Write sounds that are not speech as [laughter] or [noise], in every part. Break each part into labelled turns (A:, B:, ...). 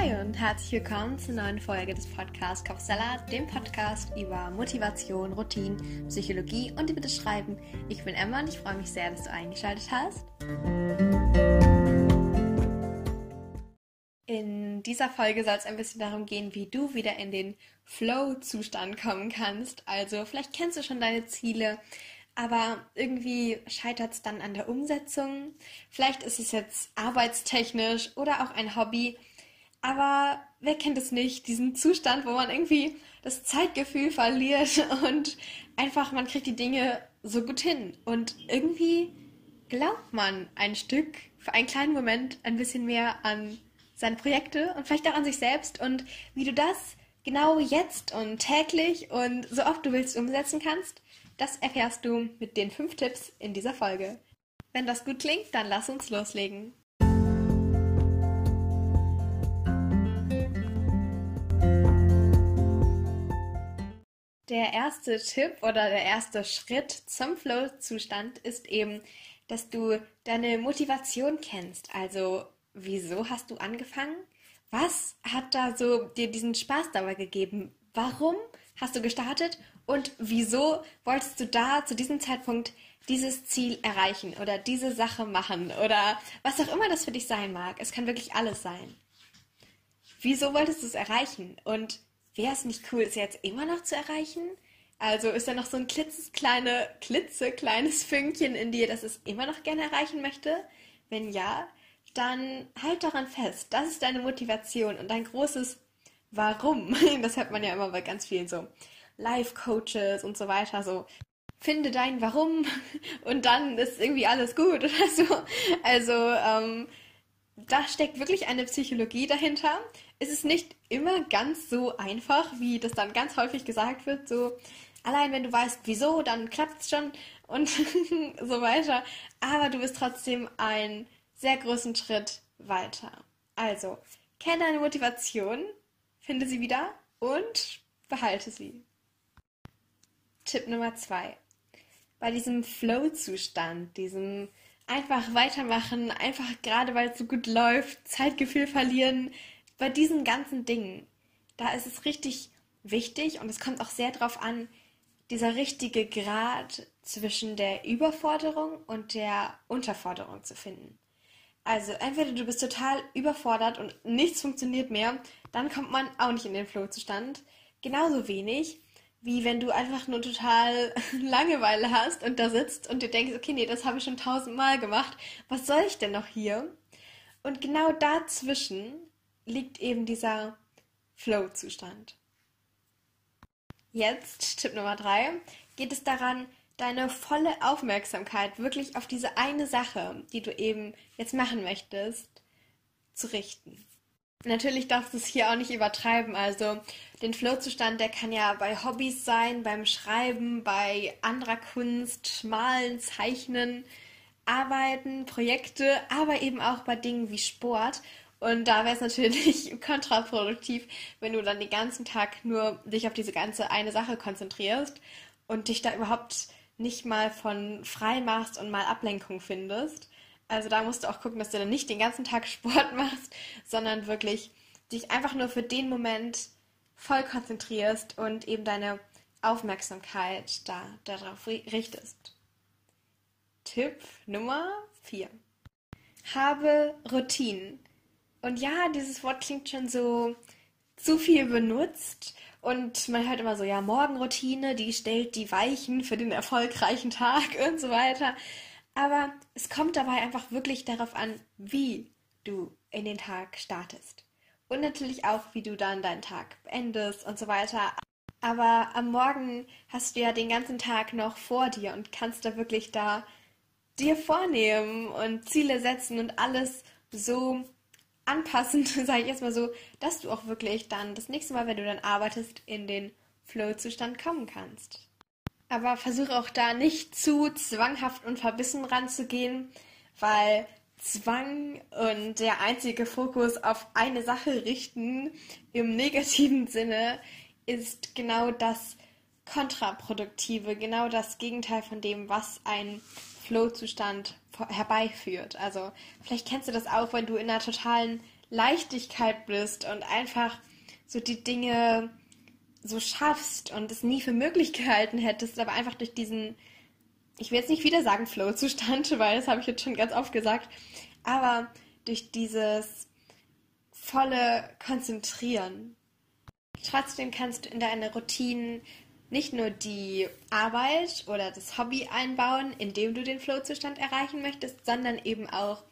A: Hi und herzlich willkommen zur neuen Folge des Podcasts Kochsalat, dem Podcast über Motivation, Routine, Psychologie und über das Schreiben. Ich bin Emma und ich freue mich sehr, dass du eingeschaltet hast. In dieser Folge soll es ein bisschen darum gehen, wie du wieder in den Flow-Zustand kommen kannst. Also vielleicht kennst du schon deine Ziele, aber irgendwie scheitert es dann an der Umsetzung. Vielleicht ist es jetzt arbeitstechnisch oder auch ein Hobby aber wer kennt es nicht, diesen Zustand, wo man irgendwie das Zeitgefühl verliert [laughs] und einfach, man kriegt die Dinge so gut hin. Und irgendwie glaubt man ein Stück, für einen kleinen Moment, ein bisschen mehr an seine Projekte und vielleicht auch an sich selbst und wie du das genau jetzt und täglich und so oft du willst umsetzen kannst, das erfährst du mit den fünf Tipps in dieser Folge. Wenn das gut klingt, dann lass uns loslegen. Der erste Tipp oder der erste Schritt zum Flow-Zustand ist eben, dass du deine Motivation kennst. Also, wieso hast du angefangen? Was hat da so dir diesen Spaß dabei gegeben? Warum hast du gestartet? Und wieso wolltest du da zu diesem Zeitpunkt dieses Ziel erreichen oder diese Sache machen oder was auch immer das für dich sein mag? Es kann wirklich alles sein. Wieso wolltest du es erreichen? Und wäre es nicht cool, es jetzt immer noch zu erreichen? Also ist da noch so ein klitzekleine, klitzekleines Fünkchen in dir, das es immer noch gerne erreichen möchte? Wenn ja, dann halt daran fest. Das ist deine Motivation und dein großes Warum. [laughs] Das hört man ja immer bei ganz vielen so Life-Coaches und so weiter. So, finde dein Warum [laughs] und dann ist irgendwie alles gut oder so. Also, ähm, da steckt wirklich eine Psychologie dahinter. Es ist nicht immer ganz so einfach, wie das dann ganz häufig gesagt wird. So, allein wenn du weißt, wieso, dann klappt es schon und [laughs] so weiter. Aber du bist trotzdem einen sehr großen Schritt weiter. Also, kenne deine Motivation, finde sie wieder und behalte sie. Tipp Nummer zwei. Bei diesem Flow-Zustand, diesem einfach weitermachen, einfach gerade weil es so gut läuft, Zeitgefühl verlieren. Bei diesen ganzen Dingen, da ist es richtig wichtig und es kommt auch sehr darauf an, dieser richtige Grad zwischen der Überforderung und der Unterforderung zu finden. Also entweder du bist total überfordert und nichts funktioniert mehr, dann kommt man auch nicht in den Flow-Zustand. Genauso wenig, wie wenn du einfach nur total [laughs] Langeweile hast und da sitzt und du denkst, okay, nee, das habe ich schon tausendmal gemacht. Was soll ich denn noch hier? Und genau dazwischen liegt eben dieser Flow-Zustand. Jetzt, Tipp Nummer drei, geht es daran, deine volle Aufmerksamkeit wirklich auf diese eine Sache, die du eben jetzt machen möchtest, zu richten. Natürlich darfst du es hier auch nicht übertreiben. Also den Flow-Zustand, der kann ja bei Hobbys sein, beim Schreiben, bei anderer Kunst, Malen, Zeichnen, Arbeiten, Projekte, aber eben auch bei Dingen wie Sport. Und da wäre es natürlich [laughs] kontraproduktiv, wenn du dann den ganzen Tag nur dich auf diese ganze eine Sache konzentrierst und dich da überhaupt nicht mal von frei machst und mal Ablenkung findest. Also da musst du auch gucken, dass du dann nicht den ganzen Tag [laughs] Sport machst, sondern wirklich dich einfach nur für den Moment voll konzentrierst und eben deine Aufmerksamkeit da darauf richtest. Tipp Nummer 4. Habe Routinen. Und ja, dieses Wort klingt schon so zu viel benutzt und man hört immer so, ja, Morgenroutine, die stellt die Weichen für den erfolgreichen Tag [laughs] und so weiter. Aber es kommt dabei einfach wirklich darauf an, wie du in den Tag startest. Und natürlich auch, wie du dann deinen Tag beendest und so weiter. Aber am Morgen hast du ja den ganzen Tag noch vor dir und kannst da wirklich da dir vornehmen und Ziele setzen und alles so anpassen, [laughs] sage ich jetzt mal so, dass du auch wirklich dann das nächste Mal, wenn du dann arbeitest, in den Flow-Zustand kommen kannst. Aber versuche auch da nicht zu zwanghaft und verbissen ranzugehen, weil Zwang und der einzige Fokus auf eine Sache richten im negativen Sinne ist genau das Kontraproduktive, genau das Gegenteil von dem, was ein Flow-Zustand herbeiführt. Also vielleicht kennst du das auch, wenn du in einer totalen Leichtigkeit bist und einfach so die Dinge so schaffst und es nie für möglich [laughs] gehalten hättest, aber einfach durch diesen, ich will jetzt nicht wieder sagen Flow-Zustand, weil das habe ich jetzt schon ganz oft gesagt, aber durch dieses volle Konzentrieren. Trotzdem kannst du in deine Routinen nicht nur die Arbeit oder das Hobby einbauen, indem du den Flow-Zustand erreichen möchtest, sondern eben auch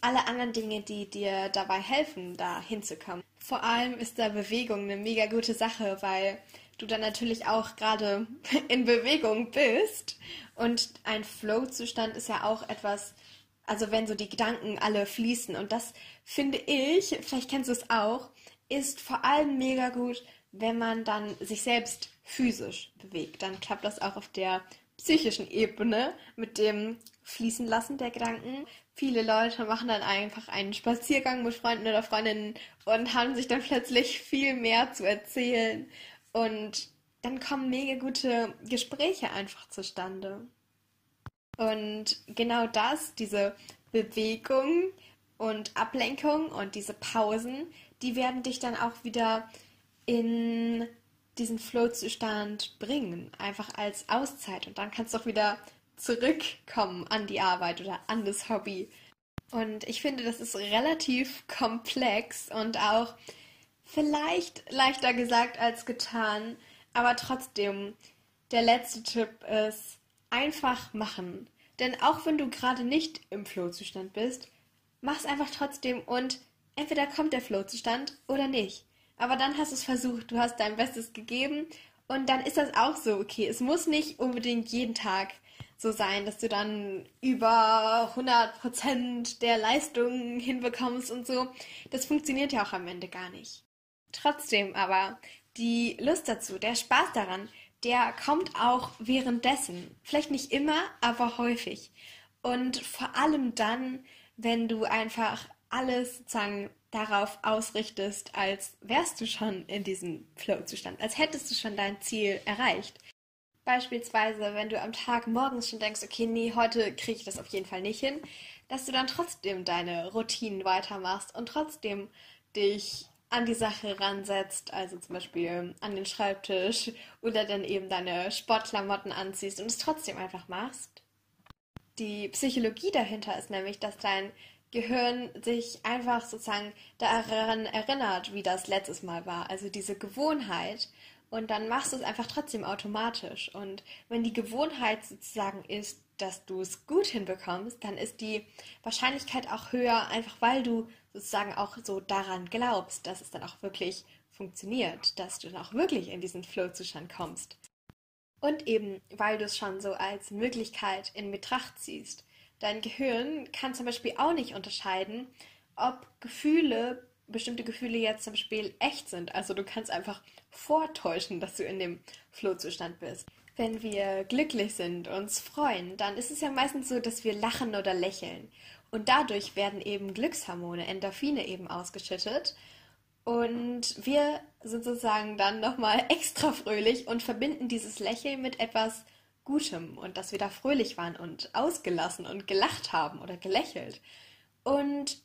A: alle anderen Dinge, die dir dabei helfen, da hinzukommen. Vor allem ist da Bewegung eine mega gute Sache, weil du dann natürlich auch gerade [laughs] in Bewegung bist. Und ein Flow-Zustand ist ja auch etwas, also wenn so die Gedanken alle fließen. Und das finde ich, vielleicht kennst du es auch, ist vor allem mega gut, wenn man dann sich selbst physisch bewegt. Dann klappt das auch auf der psychischen Ebene mit dem Fließen lassen der Gedanken. Viele Leute machen dann einfach einen Spaziergang mit Freunden oder Freundinnen und haben sich dann plötzlich viel mehr zu erzählen. Und dann kommen mega gute Gespräche einfach zustande. Und genau das, diese Bewegung und Ablenkung und diese Pausen, die werden dich dann auch wieder in diesen Flow-Zustand bringen, einfach als Auszeit. Und dann kannst du auch wieder zurückkommen an die Arbeit oder an das Hobby. Und ich finde, das ist relativ komplex und auch vielleicht leichter gesagt als getan, aber trotzdem, der letzte Tipp ist einfach machen. Denn auch wenn du gerade nicht im Flow-Zustand bist, mach es einfach trotzdem und entweder kommt der Flow-Zustand oder nicht. Aber dann hast du es versucht, du hast dein Bestes gegeben und dann ist das auch so okay. Es muss nicht unbedingt jeden Tag so sein, dass du dann über 100% der Leistung hinbekommst und so. Das funktioniert ja auch am Ende gar nicht. Trotzdem aber, die Lust dazu, der Spaß daran, der kommt auch währenddessen. Vielleicht nicht immer, aber häufig. Und vor allem dann, wenn du einfach alles sozusagen darauf ausrichtest, als wärst du schon in diesem Flow-Zustand, als hättest du schon dein Ziel erreicht. Beispielsweise, wenn du am Tag morgens schon denkst, okay, nee, heute kriege ich das auf jeden Fall nicht hin, dass du dann trotzdem deine Routinen weitermachst und trotzdem dich an die Sache ransetzt, also zum Beispiel an den Schreibtisch oder dann eben deine Sportklamotten anziehst und es trotzdem einfach machst. Die Psychologie dahinter ist nämlich, dass dein Gehirn sich einfach sozusagen daran erinnert, wie das letztes Mal war. Also diese Gewohnheit. Und dann machst du es einfach trotzdem automatisch. Und wenn die Gewohnheit sozusagen ist, dass du es gut hinbekommst, dann ist die Wahrscheinlichkeit auch höher, einfach weil du sozusagen auch so daran glaubst, dass es dann auch wirklich funktioniert, dass du dann auch wirklich in diesen Flow-Zustand kommst. Und eben, weil du es schon so als Möglichkeit in Betracht ziehst. Dein Gehirn kann zum Beispiel auch nicht unterscheiden, ob Gefühle, bestimmte Gefühle jetzt zum Beispiel echt sind. Also du kannst einfach vortäuschen, dass du in dem Flohzustand bist. Wenn wir glücklich sind, uns freuen, dann ist es ja meistens so, dass wir lachen oder lächeln. Und dadurch werden eben Glückshormone, Endorphine eben ausgeschüttet. Und wir sind sozusagen dann nochmal [laughs] extra fröhlich und verbinden dieses Lächeln mit etwas Gutem und dass wir da fröhlich waren und ausgelassen und gelacht haben oder gelächelt. Und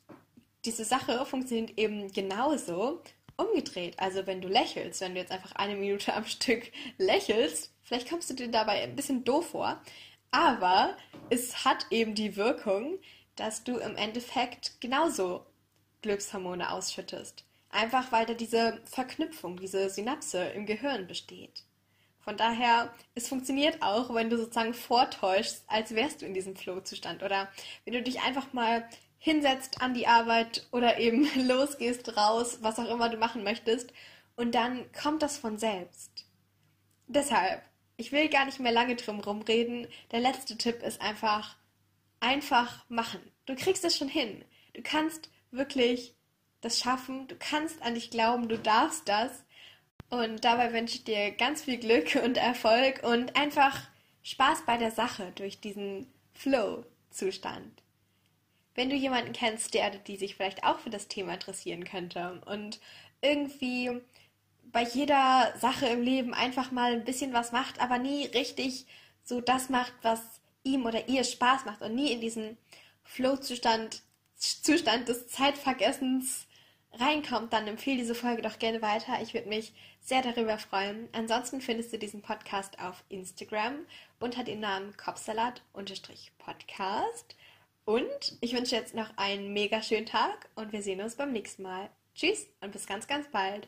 A: diese Sache funktioniert eben genauso umgedreht. Also wenn du lächelst, wenn du jetzt einfach eine Minute am Stück lächelst, vielleicht kommst du dir dabei ein bisschen doof vor, aber es hat eben die Wirkung, dass du im Endeffekt genauso Glückshormone ausschüttest. Einfach weil da diese Verknüpfung, diese Synapse im Gehirn besteht. Von daher, es funktioniert auch, wenn du sozusagen vortäuschst, als wärst du in diesem Flow-Zustand. Oder wenn du dich einfach mal hinsetzt an die Arbeit oder eben [laughs] losgehst raus, was auch immer du machen möchtest. Und dann kommt das von selbst. Deshalb, ich will gar nicht mehr lange drum rumreden. Der letzte Tipp ist einfach, einfach machen. Du kriegst es schon hin. Du kannst wirklich das schaffen. Du kannst an dich glauben. Du darfst das. Und dabei wünsche ich dir ganz viel Glück und Erfolg und einfach Spaß bei der Sache durch diesen Flow-Zustand. Wenn du jemanden kennst, der die sich vielleicht auch für das Thema interessieren könnte und irgendwie bei jeder Sache im Leben einfach mal ein bisschen was macht, aber nie richtig so das macht, was ihm oder ihr Spaß macht und nie in diesen Flow-Zustand Zustand des Zeitvergessens reinkommt, dann empfehle diese Folge doch gerne weiter. Ich würde mich sehr darüber freuen. Ansonsten findest du diesen Podcast auf Instagram unter dem Namen Kopfsalat-Podcast. Und ich wünsche jetzt noch einen mega schönen Tag und wir sehen uns beim nächsten Mal. Tschüss und bis ganz, ganz bald.